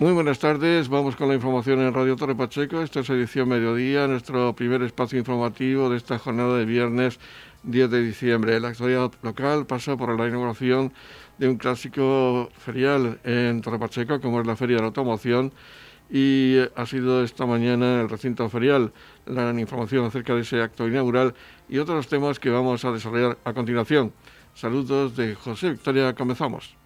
Muy buenas tardes, vamos con la información en Radio Torre Pacheco. Esta es edición mediodía, nuestro primer espacio informativo de esta jornada de viernes 10 de diciembre. La actualidad local pasa por la inauguración de un clásico ferial en Torre Pacheco, como es la Feria de la Automoción, y ha sido esta mañana en el recinto ferial la información acerca de ese acto inaugural y otros temas que vamos a desarrollar a continuación. Saludos de José Victoria, comenzamos.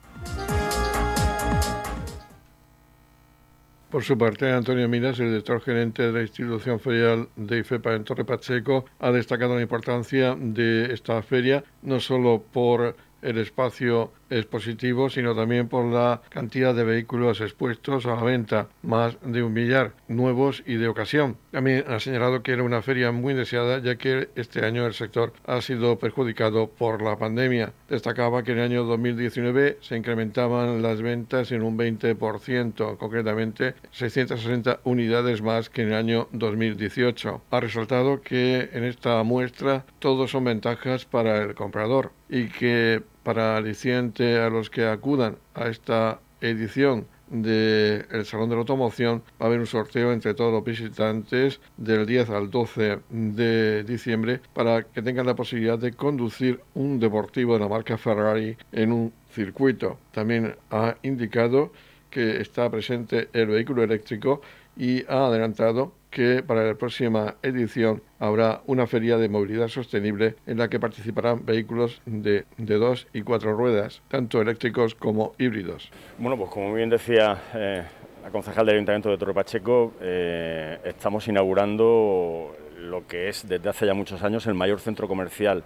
Por su parte, Antonio Minas, el director gerente de la institución ferial de IFEPA en Torre Pacheco, ha destacado la importancia de esta feria, no solo por el espacio es positivo, sino también por la cantidad de vehículos expuestos a la venta, más de un millar nuevos y de ocasión. También ha señalado que era una feria muy deseada, ya que este año el sector ha sido perjudicado por la pandemia. Destacaba que en el año 2019 se incrementaban las ventas en un 20%, concretamente 660 unidades más que en el año 2018. Ha resaltado que en esta muestra todos son ventajas para el comprador y que para aliciente a los que acudan a esta edición del Salón de la Automoción va a haber un sorteo entre todos los visitantes del 10 al 12 de diciembre para que tengan la posibilidad de conducir un deportivo de la marca Ferrari en un circuito. También ha indicado que está presente el vehículo eléctrico y ha adelantado que para la próxima edición habrá una feria de movilidad sostenible en la que participarán vehículos de, dos y cuatro ruedas, tanto eléctricos como híbridos. Bueno, pues como bien decía eh, la concejal del Ayuntamiento de Torre Pacheco, eh, estamos inaugurando lo que es desde hace ya muchos años el mayor centro comercial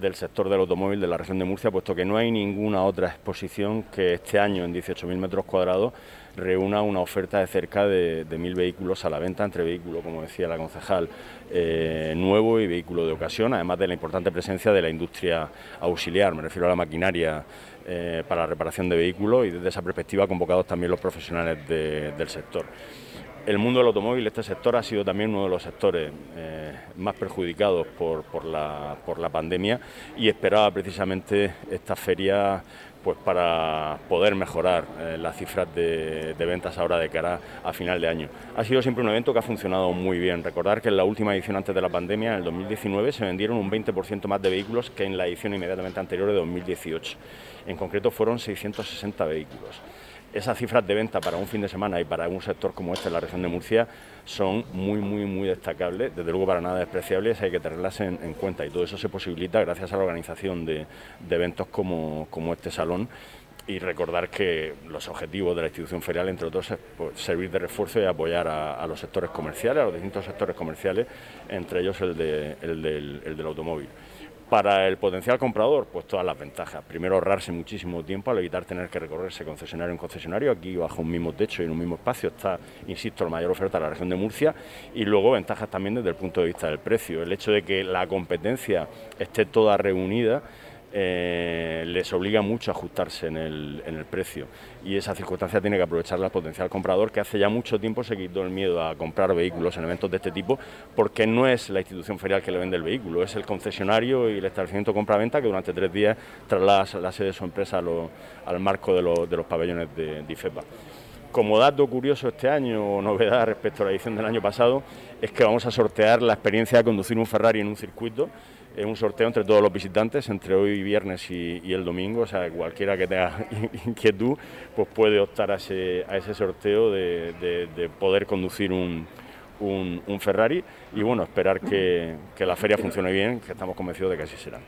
del sector del automóvil de la región de Murcia, puesto que no hay ninguna otra exposición que este año en 18.000 metros cuadrados reúna una oferta de cerca de, mil vehículos a la venta, entre vehículos, como decía la concejal, eh, nuevo y vehículo de ocasión, además de la importante presencia de la industria auxiliar, me refiero a la maquinaria eh, para reparación de vehículos y desde esa perspectiva convocados también los profesionales del sector. El mundo del automóvil, este sector, ha sido también uno de los sectores eh, más perjudicados por la pandemia y esperaba precisamente esta feria pues para poder mejorar eh, las cifras de, ventas ahora de cara a final de año. Ha sido siempre un evento que ha funcionado muy bien. Recordar que en la última edición antes de la pandemia, en el 2019, se vendieron un 20% más de vehículos que en la edición inmediatamente anterior de 2018. En concreto fueron 660 vehículos esas cifras de venta para un fin de semana y para un sector como este en la región de Murcia son muy, muy, muy destacables, desde luego para nada despreciables, hay que tenerlas en, cuenta. Y todo eso se posibilita gracias a la organización de, eventos como, este salón. Y recordar que los objetivos de la institución ferial, entre otros, es pues, servir de refuerzo y apoyar a, los sectores comerciales, a los distintos sectores comerciales, entre ellos el, el del automóvil. Para el potencial comprador, pues todas las ventajas. Primero, ahorrarse muchísimo tiempo al evitar tener que recorrerse concesionario en concesionario. Aquí, bajo un mismo techo y en un mismo espacio, está, insisto, la mayor oferta de la región de Murcia. Y luego, ventajas también desde el punto de vista del precio. El hecho de que la competencia esté toda reunida eh, les obliga mucho a ajustarse en el, precio y esa circunstancia tiene que aprovecharla el potencial comprador que hace ya mucho tiempo se quitó el miedo a comprar vehículos en eventos de este tipo porque no es la institución ferial que le vende el vehículo, es el concesionario y el establecimiento compra-venta que durante tres días traslada la sede de su empresa al marco de, de, los pabellones de, de IFEPA. Como dato curioso este año, o novedad respecto a la edición del año pasado, es que vamos a sortear la experiencia de conducir un Ferrari en un circuito es un sorteo entre todos los visitantes, entre hoy viernes y, el domingo, o sea, cualquiera que tenga inquietud, pues puede optar a ese, sorteo de, poder conducir un, Ferrari y bueno, esperar que la feria funcione bien, que estamos convencidos de que así será.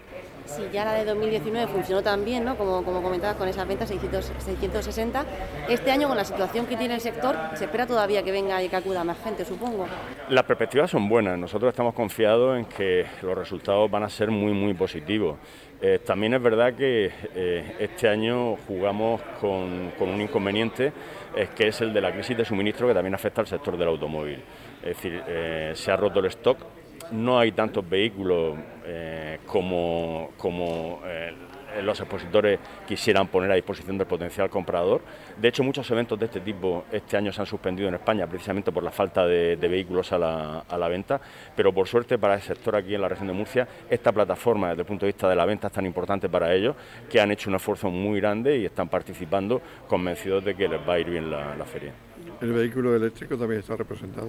Si ya la de 2019 funcionó tan bien, ¿no? como, como comentabas con esas ventas 660, este año con la situación que tiene el sector, se espera todavía que venga y que acuda más gente, supongo. Las perspectivas son buenas, nosotros estamos confiados en que los resultados van a ser muy, muy positivos. Eh, también es verdad que eh, este año jugamos con, con un inconveniente, es que es el de la crisis de suministro que también afecta al sector del automóvil. Es decir, eh, se ha roto el stock no hay tantos vehículos eh, como, eh, los expositores quisieran poner a disposición del potencial comprador. De hecho, muchos eventos de este tipo este año se han suspendido en España precisamente por la falta de, vehículos a la, a la, venta, pero por suerte para el sector aquí en la región de Murcia, esta plataforma desde el punto de vista de la venta es tan importante para ellos que han hecho un esfuerzo muy grande y están participando convencidos de que les va a ir bien la feria. ¿El vehículo eléctrico también está representado?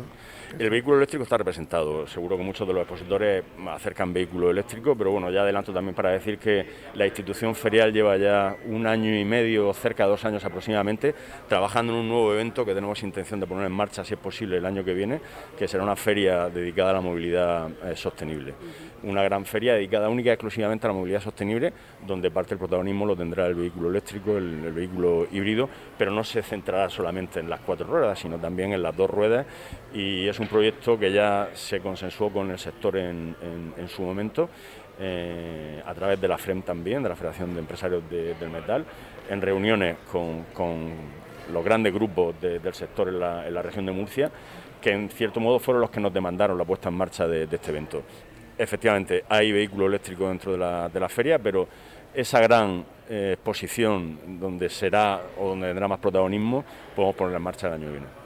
El vehículo eléctrico está representado. Seguro que muchos de los expositores acercan vehículo eléctrico, pero bueno, ya adelanto también para decir que la institución ferial lleva ya un año y medio, cerca de dos años aproximadamente, trabajando en un nuevo evento que tenemos intención de poner en marcha, si es posible, el año que viene, que será una feria dedicada a la movilidad eh, sostenible una gran feria dedicada única y exclusivamente a la movilidad sostenible, donde parte del protagonismo lo tendrá el vehículo eléctrico, el, vehículo híbrido, pero no se centrará solamente en las cuatro ruedas, sino también en las dos ruedas y es un proyecto que ya se consensuó con el sector en, su momento. Eh, a través de la FREM también, de la Federación de Empresarios del Metal, en reuniones con, los grandes grupos del sector en la, región de Murcia, que en cierto modo fueron los que nos demandaron la puesta en marcha de este evento efectivamente hay vehículo eléctrico dentro de la, de la feria, pero esa gran eh, exposición donde será o donde tendrá más protagonismo, podemos poner en marcha el año que viene.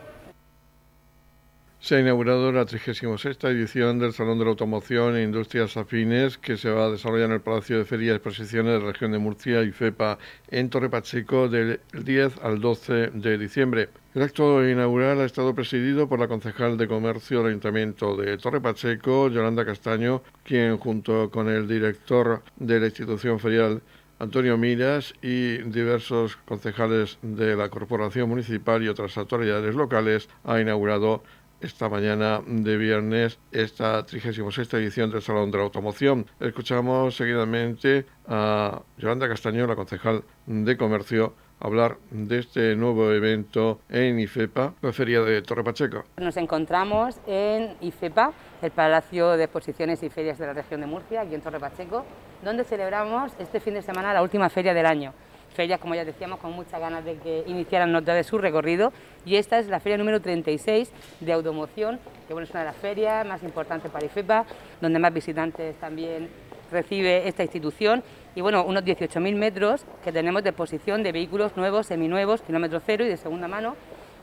Se ha inaugurado la 36 edición del Salón de la Automoción e Industrias Afines que se va a desarrollar en el Palacio de Feria y Exposiciones de la región de Murcia y FEPA en Torre Pacheco del 10 al 12 de diciembre. El acto inaugural ha estado presidido por la concejal de Comercio del Ayuntamiento de Torre Pacheco, Yolanda Castaño, quien junto con el director de la institución ferial Antonio Miras y diversos concejales de la Corporación Municipal y otras autoridades locales ha inaugurado esta mañana de viernes esta 36 edición del Salón de la Automoción. Escuchamos seguidamente a Yolanda Castaño, la concejal de Comercio, hablar de este nuevo evento en IFEPA, la Feria de Torre Pacheco. Nos encontramos en IFEPA, el Palacio de Exposiciones y Ferias de la región de Murcia, aquí en Torre Pacheco, donde celebramos este fin de semana la última feria del año ferias, como ya decíamos, con muchas ganas de que iniciaran nota de su recorrido. Y esta es la feria número 36 de automoción, que bueno, es una de las ferias más importantes para IFEPA, donde más visitantes también recibe esta institución. Y bueno, unos 18.000 metros que tenemos de exposición de vehículos nuevos, seminuevos, kilómetro cero y de segunda mano,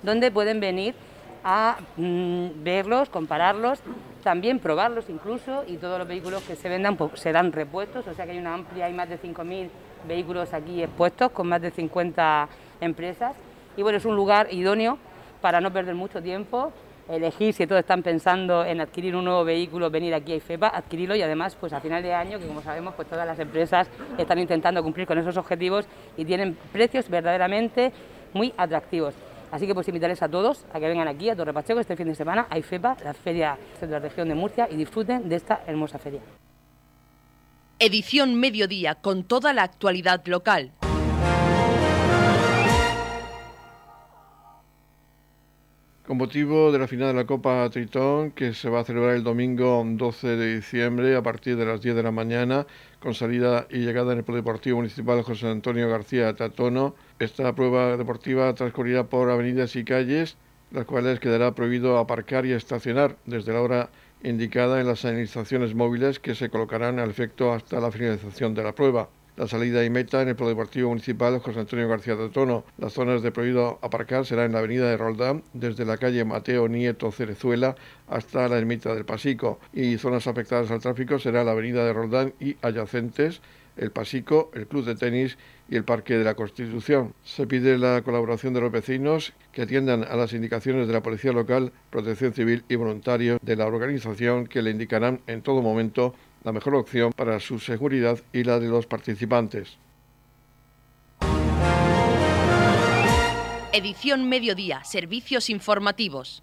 donde pueden venir a mm, verlos, compararlos, también probarlos incluso y todos los vehículos que se vendan pues, serán repuestos, o sea que hay una amplia, hay más de 5.000 vehículos aquí expuestos con más de 50 empresas y bueno, es un lugar idóneo para no perder mucho tiempo, elegir si todos están pensando en adquirir un nuevo vehículo, venir aquí a IFEPA, adquirirlo y además pues a final de año, que como sabemos pues todas las empresas están intentando cumplir con esos objetivos y tienen precios verdaderamente muy atractivos. Así que pues invitarles a todos a que vengan aquí a Torre Pacheco este fin de semana a IFEPA, la feria de la región de Murcia y disfruten de esta hermosa feria. Edición Mediodía con toda la actualidad local. Con motivo de la final de la Copa Tritón, que se va a celebrar el domingo 12 de diciembre a partir de las 10 de la mañana, con salida y llegada en el Polideportivo Municipal José Antonio García Tatono, esta prueba deportiva transcurrirá por avenidas y calles, las cuales quedará prohibido aparcar y estacionar desde la hora indicada en las señalizaciones móviles que se colocarán al efecto hasta la finalización de la prueba. La salida y meta en el Polideportivo Municipal José Antonio García de Tono. Las zonas de prohibido aparcar serán en la avenida de Roldán, desde la calle Mateo Nieto Cerezuela hasta la ermita del Pasico. Y zonas afectadas al tráfico será la avenida de Roldán y adyacentes, el Pasico, el Club de Tenis y el Parque de la Constitución. Se pide la colaboración de los vecinos que atiendan a las indicaciones de la Policía Local, Protección Civil y voluntarios de la organización que le indicarán en todo momento la mejor opción para su seguridad y la de los participantes. Edición Mediodía, Servicios Informativos.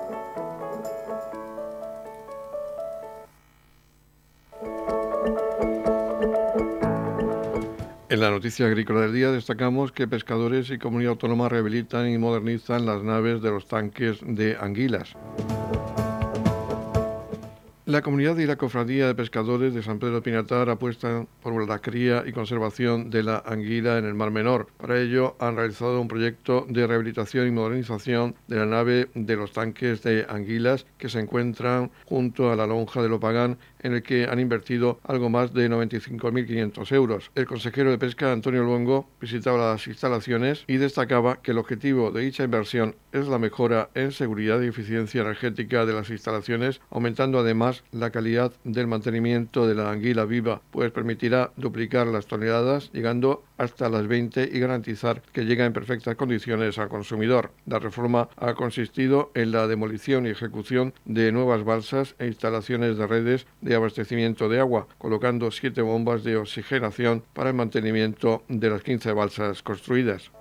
En la noticia agrícola del día destacamos que pescadores y comunidad autónoma rehabilitan y modernizan las naves de los tanques de anguilas. La comunidad y la cofradía de pescadores de San Pedro Pinatar apuestan por la cría y conservación de la anguila en el Mar Menor. Para ello han realizado un proyecto de rehabilitación y modernización de la nave de los tanques de anguilas que se encuentran junto a la lonja de Lopagán en el que han invertido algo más de 95.500 euros. El consejero de Pesca, Antonio Luengo, visitaba las instalaciones y destacaba que el objetivo de dicha inversión es la mejora en seguridad y eficiencia energética de las instalaciones, aumentando además la calidad del mantenimiento de la anguila viva, pues permitirá duplicar las toneladas, llegando hasta las 20 y garantizar que llega en perfectas condiciones al consumidor. La reforma ha consistido en la demolición y ejecución de nuevas balsas e instalaciones de redes de abastecimiento de agua, colocando siete bombas de oxigenación para el mantenimiento de las 15 balsas construidas.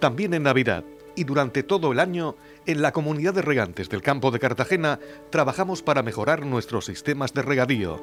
También en Navidad y durante todo el año, en la comunidad de regantes del campo de Cartagena trabajamos para mejorar nuestros sistemas de regadío.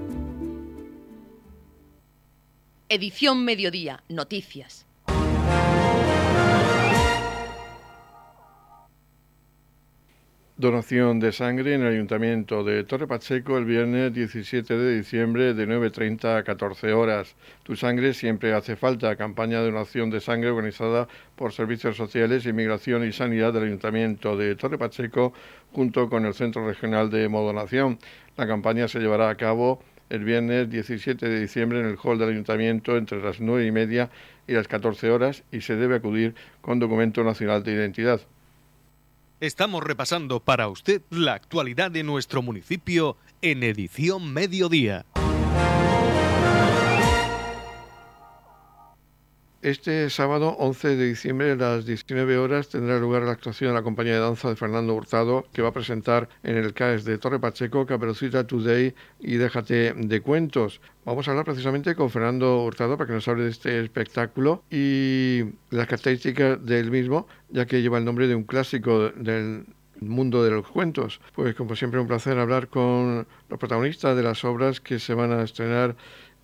Edición Mediodía, Noticias. Donación de sangre en el Ayuntamiento de Torre Pacheco el viernes 17 de diciembre de 9.30 a 14 horas. Tu sangre siempre hace falta. Campaña de donación de sangre organizada por Servicios Sociales, Inmigración y Sanidad del Ayuntamiento de Torre Pacheco junto con el Centro Regional de Modonación. La campaña se llevará a cabo el viernes 17 de diciembre en el hall del Ayuntamiento entre las 9 y media y las 14 horas y se debe acudir con documento nacional de identidad. Estamos repasando para usted la actualidad de nuestro municipio en edición mediodía. Este sábado 11 de diciembre a las 19 horas tendrá lugar la actuación de la compañía de danza de Fernando Hurtado que va a presentar en el CAES de Torre Pacheco Caperucita Today y Déjate de Cuentos. Vamos a hablar precisamente con Fernando Hurtado para que nos hable de este espectáculo y las características del mismo, ya que lleva el nombre de un clásico del mundo de los cuentos. Pues como siempre un placer hablar con los protagonistas de las obras que se van a estrenar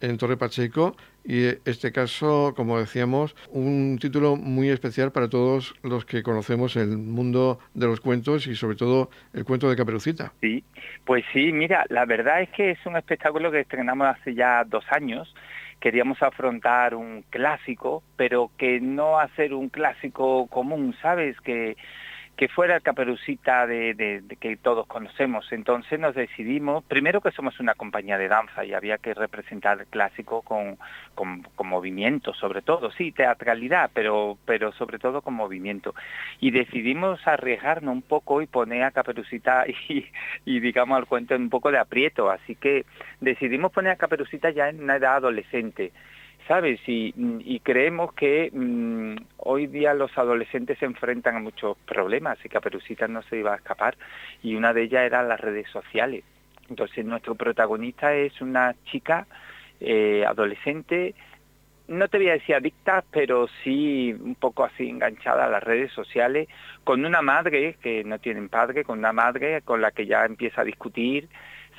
en Torre Pacheco y este caso, como decíamos, un título muy especial para todos los que conocemos el mundo de los cuentos y sobre todo el cuento de Caperucita. Sí, pues sí, mira, la verdad es que es un espectáculo que estrenamos hace ya dos años. Queríamos afrontar un clásico, pero que no hacer un clásico común, ¿sabes? Que que fuera el caperucita de, que todos conocemos. Entonces nos decidimos, primero que somos una compañía de danza y había que representar el clásico con, con, movimiento, sobre todo, sí, teatralidad, pero, pero sobre todo con movimiento. Y decidimos arriesgarnos un poco y poner a caperucita y, y digamos al cuento un poco de aprieto. Así que decidimos poner a caperucita ya en una edad adolescente. ¿Sabes? Y, creemos que mm, hoy día los adolescentes se enfrentan a muchos problemas y Caperucita no se iba a escapar y una de ellas era las redes sociales. Entonces nuestro protagonista es una chica eh, adolescente, no te voy a decir adicta, pero sí un poco así enganchada a las redes sociales, con una madre que no tiene padre, con una madre con la que ya empieza a discutir,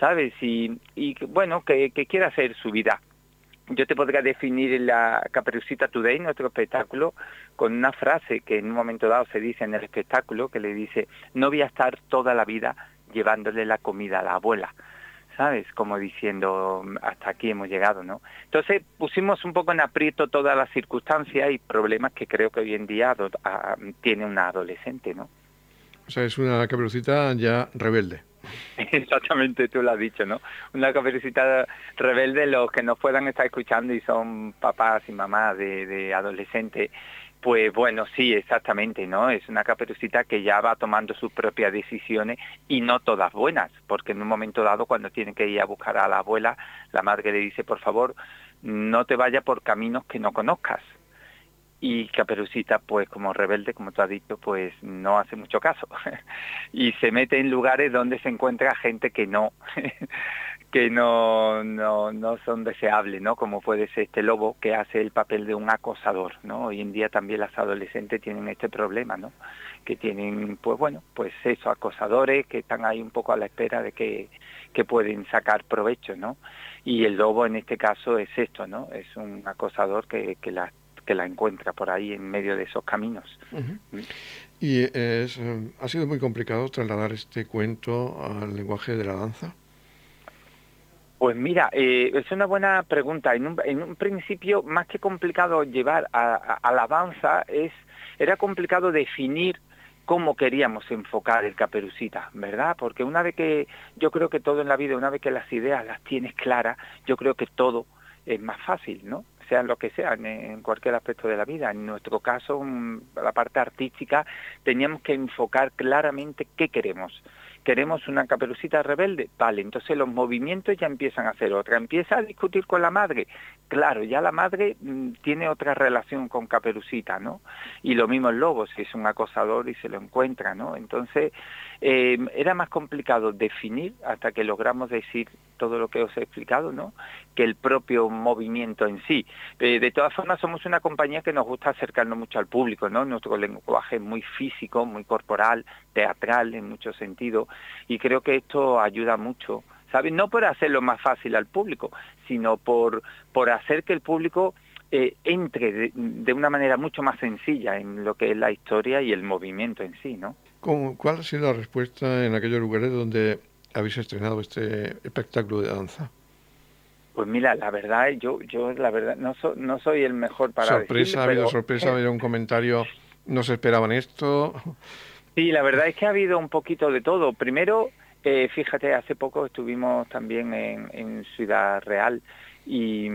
¿sabes? Y, y bueno, que, que quiere hacer su vida yo te podría definir la Caperucita Today, nuestro espectáculo, con una frase que en un momento dado se dice en el espectáculo, que le dice, no voy a estar toda la vida llevándole la comida a la abuela, ¿sabes? Como diciendo, hasta aquí hemos llegado, ¿no? Entonces pusimos un poco en aprieto todas las circunstancias y problemas que creo que hoy en día tiene una adolescente, ¿no? O sea, es una caperucita ya rebelde. Exactamente, tú lo has dicho, ¿no? Una caperucita rebelde, los que nos puedan estar escuchando y son papás y mamás de, adolescentes, Pues bueno, sí, exactamente, ¿no? Es una caperucita que ya va tomando sus propias decisiones y no todas buenas, porque en un momento dado cuando tiene que ir a buscar a la abuela, la madre le dice, por favor, no te vayas por caminos que no conozcas. Y Caperucita, pues como rebelde, como tú has dicho, pues no hace mucho caso. y se mete en lugares donde se encuentra gente que no, que no, no, no son deseables, ¿no? Como puede ser este lobo que hace el papel de un acosador, ¿no? Hoy en día también las adolescentes tienen este problema, ¿no? Que tienen, pues bueno, pues eso, acosadores que están ahí un poco a la espera de que, que pueden sacar provecho, ¿no? Y el lobo en este caso es esto, ¿no? Es un acosador que, que la que la encuentra por ahí en medio de esos caminos. ¿Y es, eh, ha sido muy complicado trasladar este cuento al lenguaje de la danza? Pues mira, eh, es una buena pregunta. En un, principio, más que complicado llevar a, la danza, es, era complicado definir cómo queríamos enfocar el caperucita, ¿verdad? Porque una vez que, yo creo que todo en la vida, una vez que las ideas las tienes claras, yo creo que todo es más fácil, ¿no? Sean lo que sean, en cualquier aspecto de la vida. En nuestro caso, la parte artística, teníamos que enfocar claramente qué queremos queremos una caperucita rebelde, vale, entonces los movimientos ya empiezan a hacer otra, empieza a discutir con la madre, claro, ya la madre mm, tiene otra relación con caperucita, ¿no? Y lo mismo el lobo, si es un acosador y se lo encuentra, ¿no? Entonces eh, era más complicado definir hasta que logramos decir todo lo que os he explicado, ¿no? Que el propio movimiento en sí. Eh, de todas formas, somos una compañía que nos gusta acercarnos mucho al público, ¿no? Nuestro lenguaje es muy físico, muy corporal, teatral en muchos sentidos, y creo que esto ayuda mucho, ¿sabes? No por hacerlo más fácil al público, sino por, por hacer que el público eh, entre de, una manera mucho más sencilla en lo que es la historia y el movimiento en sí, ¿no? ¿Cuál ha sido la respuesta en aquellos lugares donde habéis estrenado este espectáculo de danza? Pues mira, la verdad, yo, yo la verdad, no, no soy el mejor para Sorpresa, ha habido sorpresa, ha habido un comentario, no se esperaban esto. Sí, la verdad es que ha habido un poquito de todo. Primero, eh, fíjate, hace poco estuvimos también en, en Ciudad Real y,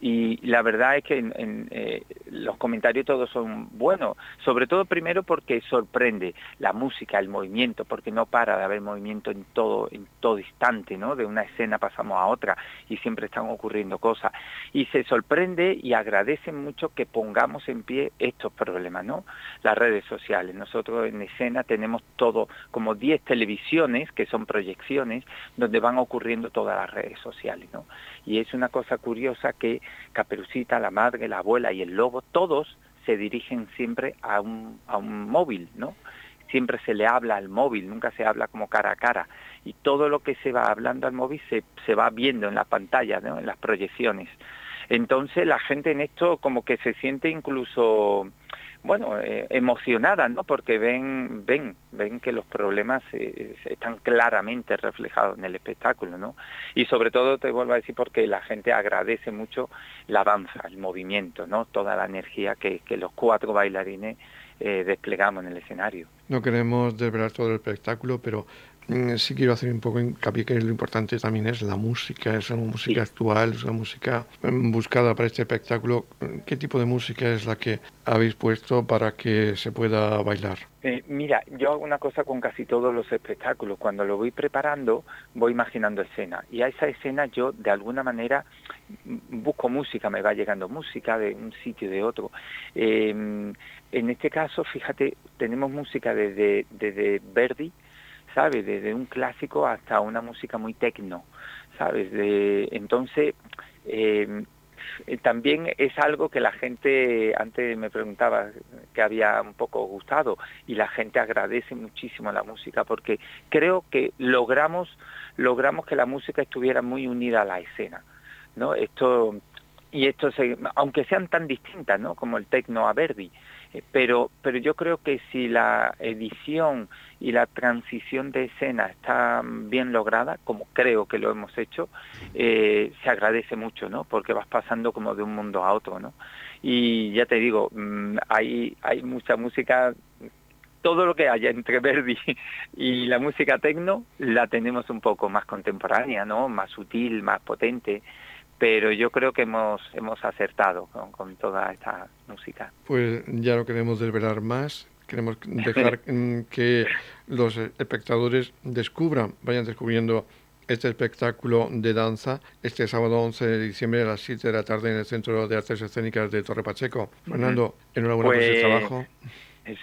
y la verdad es que en, eh, los comentarios todos son buenos, sobre todo primero porque sorprende la música, el movimiento, porque no para de haber movimiento en todo, en todo instante, ¿no? De una escena pasamos a otra y siempre están ocurriendo cosas. Y se sorprende y agradece mucho que pongamos en pie estos problemas, ¿no? Las redes sociales. Nosotros en escena tenemos todo, como 10 televisiones, que son proyecciones, donde van ocurriendo todas las redes sociales, ¿no? Y es una cosa curiosa que Caperucita, la madre, la abuela y el lobo, todos se dirigen siempre a un, a un móvil, ¿no? Siempre se le habla al móvil, nunca se habla como cara a cara. Y todo lo que se va hablando al móvil se, se va viendo en la pantalla, ¿no? en las proyecciones. Entonces la gente en esto como que se siente incluso bueno, eh, emocionada, ¿no? Porque ven, ven, ven que los problemas eh, están claramente reflejados en el espectáculo, ¿no? Y sobre todo te vuelvo a decir porque la gente agradece mucho la danza, el movimiento, ¿no? Toda la energía que, los cuatro bailarines eh, desplegamos en el escenario. No queremos desvelar todo el espectáculo, pero sí quiero hacer un poco hincapié que lo importante también es la música, es una música actual, es una música mm, buscada para este espectáculo. ¿Qué tipo de música es la que habéis puesto para que se pueda bailar? Eh, mira, yo hago una cosa con casi todos los espectáculos. Cuando lo voy preparando, voy imaginando escena. Y a esa escena yo, de alguna manera, mm, busco música, me va llegando música de un sitio y de otro. Eh, en este caso, fíjate, tenemos música desde, desde Verdi, ¿sabes? Desde un clásico hasta una música muy tecno, ¿sabes? De, entonces, em, eh, también es algo que la gente, antes me preguntaba que había un poco gustado, y la gente agradece muchísimo la música, porque creo que logramos, logramos que la música estuviera muy unida a la escena, ¿no? Esto, y esto, se, aunque sean tan distintas, ¿no? Como el tecno a Verdi, pero, pero yo creo que si la edición y la transición de escena está bien lograda, como creo que lo hemos hecho, eh, se agradece mucho, ¿no? Porque vas pasando como de un mundo a otro, ¿no? Y ya te digo, mm, hay, hay mucha música, todo lo que haya entre Verdi y la música tecno la tenemos un poco más contemporánea, ¿no? Más sutil, más potente, pero yo creo que hemos, hemos acertado con, toda esta música. Pues ya no queremos desvelar más, queremos dejar que los espectadores descubran, vayan descubriendo este espectáculo de danza este sábado 11 de diciembre a las 7 de la tarde en el Centro de Artes Escénicas de Torre Pacheco. Fernando, enhorabuena por ese pues, trabajo.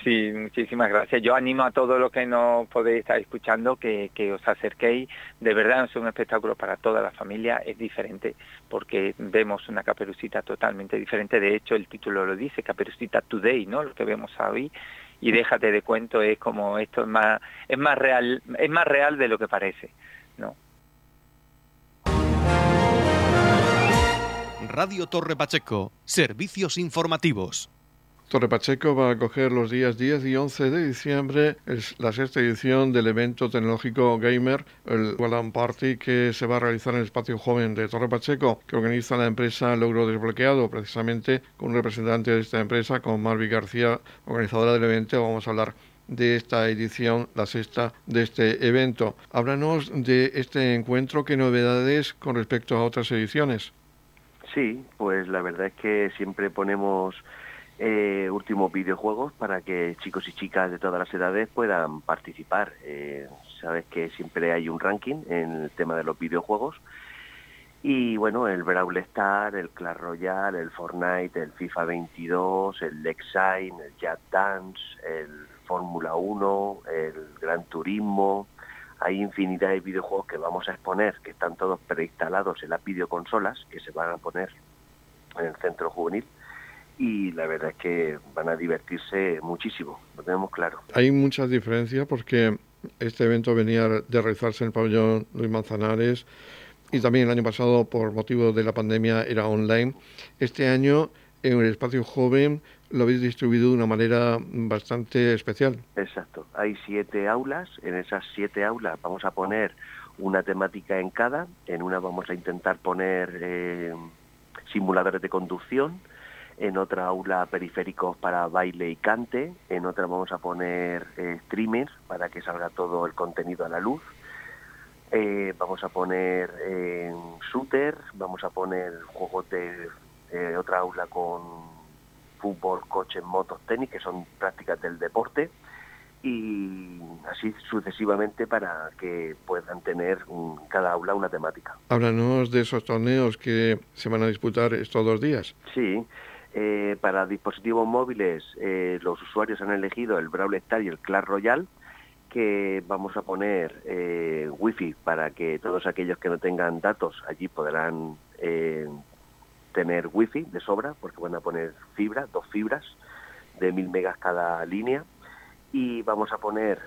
Sí, muchísimas gracias. Yo animo a todos los que nos podéis estar escuchando que, os acerquéis. De verdad es un espectáculo para toda la familia, es diferente porque vemos una caperucita totalmente diferente. De hecho, el título lo dice, Caperucita Today, ¿no? Lo que vemos hoy. Y déjate de cuento, es como esto es más, es más real, es más real de lo que parece, ¿no? Radio Torre Pacheco, servicios informativos. Torre Pacheco va a acoger los días 10 y 11 de diciembre la sexta edición del evento tecnológico Gamer, el Wallan Party, que se va a realizar en el espacio joven de Torre Pacheco, que organiza la empresa Logro Desbloqueado, precisamente con un representante de esta empresa, con Marvi García, organizadora del evento. Vamos a hablar de esta edición, la sexta de este evento. Háblanos de este encuentro, qué novedades con respecto a otras ediciones. Sí, pues la verdad es que siempre ponemos eh, últimos videojuegos para que chicos y chicas de todas las edades puedan participar. Eh, sabes que siempre hay un ranking en el tema de los videojuegos. Y bueno, el Brawl Star, el Clash Royale, el Fortnite, el FIFA 22, el Lexine, el Jet Dance, el Fórmula 1, el Gran Turismo. Hay infinidad de videojuegos que vamos a exponer, que están todos preinstalados en las videoconsolas, que se van a poner en el centro juvenil y la verdad es que van a divertirse muchísimo, lo tenemos claro. Hay muchas diferencias porque este evento venía de realizarse en el pabellón Luis Manzanares y también el año pasado por motivo de la pandemia era online. Este año en el espacio joven lo habéis distribuido de una manera bastante especial. Exacto, hay siete aulas, en esas siete aulas vamos a poner una temática en cada, en una vamos a intentar poner eh, simuladores de conducción, en otra aula periféricos para baile y cante, en otra vamos a poner eh, streamers para que salga todo el contenido a la luz, eh, vamos a poner eh, shooter, vamos a poner juegos de otra aula con fútbol, coches, motos, tenis, que son prácticas del deporte, y así sucesivamente para que puedan tener cada aula una temática. Háblanos de esos torneos que se van a disputar estos dos días. Sí, eh, para dispositivos móviles, eh, los usuarios han elegido el Brawl Star y el Clash Royale, que vamos a poner eh, Wi-Fi para que todos aquellos que no tengan datos allí podrán eh, tener Wi-Fi de sobra, porque van a poner fibra, dos fibras de mil megas cada línea. Y vamos a poner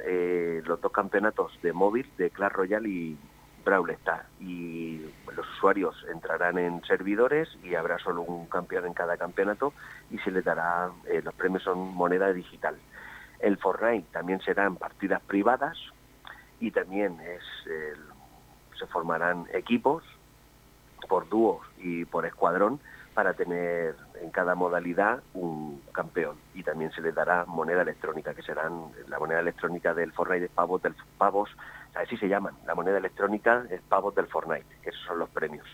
los dos campeonatos de móvil de Clash Royale y, Brawl Stars y los usuarios entrarán en servidores y habrá solo un campeón en cada campeonato y se les dará, eh, los premios son moneda digital. El Fortnite también serán partidas privadas y también es, se formarán equipos por dúos y por escuadrón para tener en cada modalidad un campeón y también se les dará moneda electrónica que serán la moneda electrónica del Fortnite de pavos del pavos así se llaman, la moneda electrónica es pavos del Fortnite, esos son los premios.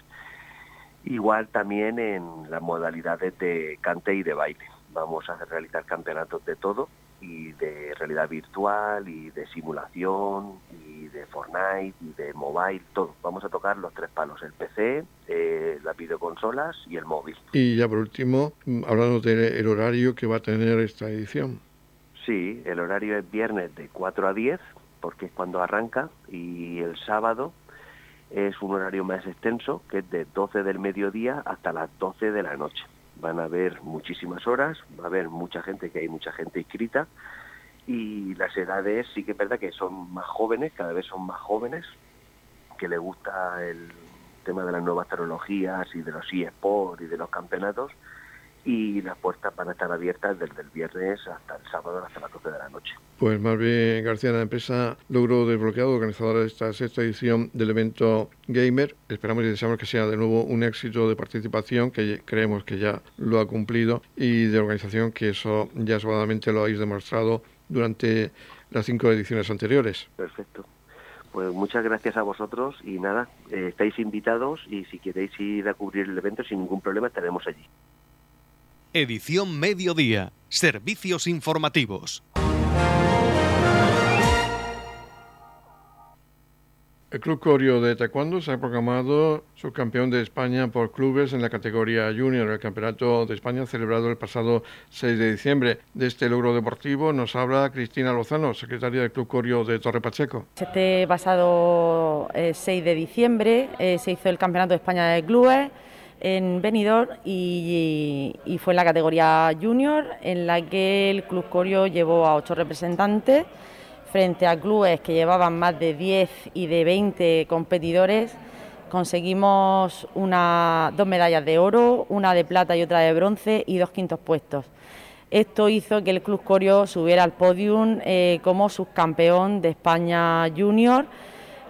Igual también en las modalidades de cante y de baile. Vamos a realizar campeonatos de todo y de realidad virtual y de simulación y de Fortnite y de mobile, todo. Vamos a tocar los tres palos, el PC, eh, las videoconsolas y el móvil. Y ya por último, hablando del horario que va a tener esta edición. Sí, el horario es viernes de 4 a 10 porque es cuando arranca, y el sábado es un horario más extenso, que es de 12 del mediodía hasta las 12 de la noche. Van a haber muchísimas horas, va a haber mucha gente, que hay mucha gente inscrita, y las edades sí que es verdad que son más jóvenes, cada vez son más jóvenes, que les gusta el tema de las nuevas tecnologías y de los eSports y de los campeonatos, y las puertas van a estar abiertas desde el viernes hasta el sábado hasta las 12 de la noche. Pues más bien García, la empresa logró desbloqueado, organizadora de esta sexta edición del evento Gamer. Esperamos y deseamos que sea de nuevo un éxito de participación, que creemos que ya lo ha cumplido, y de organización, que eso ya sobradamente lo habéis demostrado durante las cinco ediciones anteriores. Perfecto. pues muchas gracias a vosotros y nada, eh, estáis invitados y si queréis ir a cubrir el evento sin ningún problema estaremos allí. Edición Mediodía. Servicios informativos. El Club Corio de Taekwondo se ha proclamado subcampeón de España por clubes en la categoría junior. El Campeonato de España celebrado el pasado 6 de diciembre. De este logro deportivo nos habla Cristina Lozano, secretaria del Club Corio de Torre Pacheco. Este pasado 6 eh, de diciembre eh, se hizo el Campeonato de España de clubes en Benidorm y, fue en la categoría junior en la que el Club Corio llevó a ocho representantes frente a clubes que llevaban más de 10 y de 20 competidores, conseguimos una, dos medallas de oro, una de plata y otra de bronce y dos quintos puestos. Esto hizo que el Club Corio subiera al podium eh, como subcampeón de España Junior,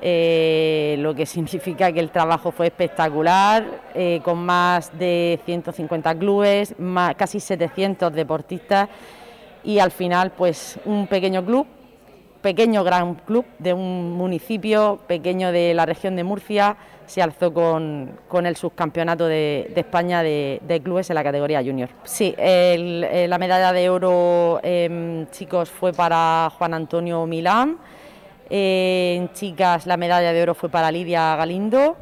eh, lo que significa que el trabajo fue espectacular, eh, con más de 150 clubes, casi 700 deportistas y al final pues un pequeño club pequeño gran club de un municipio pequeño de la región de Murcia se alzó con, el subcampeonato de, España de, clubes en la categoría junior. Sí, eh, la medalla de oro en chicos fue para Juan Antonio Milán, en chicas la medalla de oro fue para Lidia Galindo,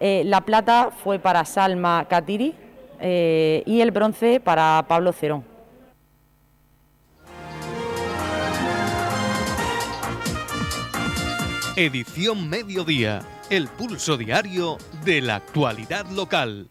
eh, la plata fue para Salma Katiri eh, y el bronce para Pablo Cerón. Edición Mediodía, el pulso diario de la actualidad local.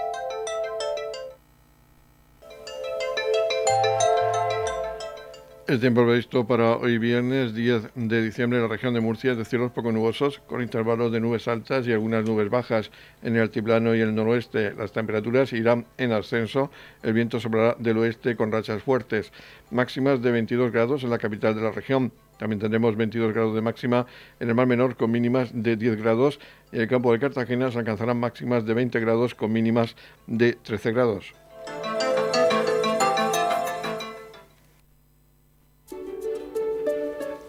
El tiempo previsto para hoy viernes 10 de diciembre en la región de Murcia es de cielos poco nubosos, con intervalos de nubes altas y algunas nubes bajas en el altiplano y el noroeste. Las temperaturas irán en ascenso, el viento soplará del oeste con rachas fuertes, máximas de 22 grados en la capital de la región. También tendremos 22 grados de máxima en el mar menor con mínimas de 10 grados y en el campo de Cartagena se alcanzarán máximas de 20 grados con mínimas de 13 grados.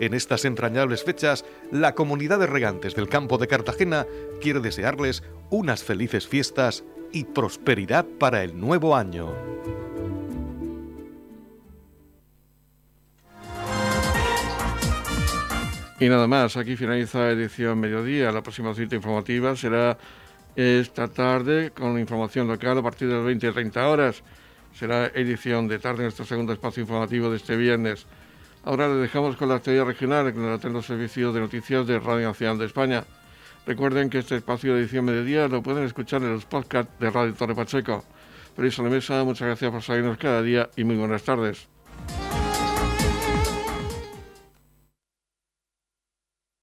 En estas entrañables fechas, la comunidad de regantes del campo de Cartagena quiere desearles unas felices fiestas y prosperidad para el nuevo año. Y nada más, aquí finaliza edición mediodía. La próxima cita informativa será esta tarde con información local a partir de las 20 y 30 horas. Será edición de tarde nuestro segundo espacio informativo de este viernes. Ahora le dejamos con la actividad regional en el los servicios de noticias de Radio Nacional de España. Recuerden que este espacio de edición mediodía lo pueden escuchar en los podcasts de Radio Torre Pacheco. Feliz la mesa, muchas gracias por seguirnos cada día y muy buenas tardes.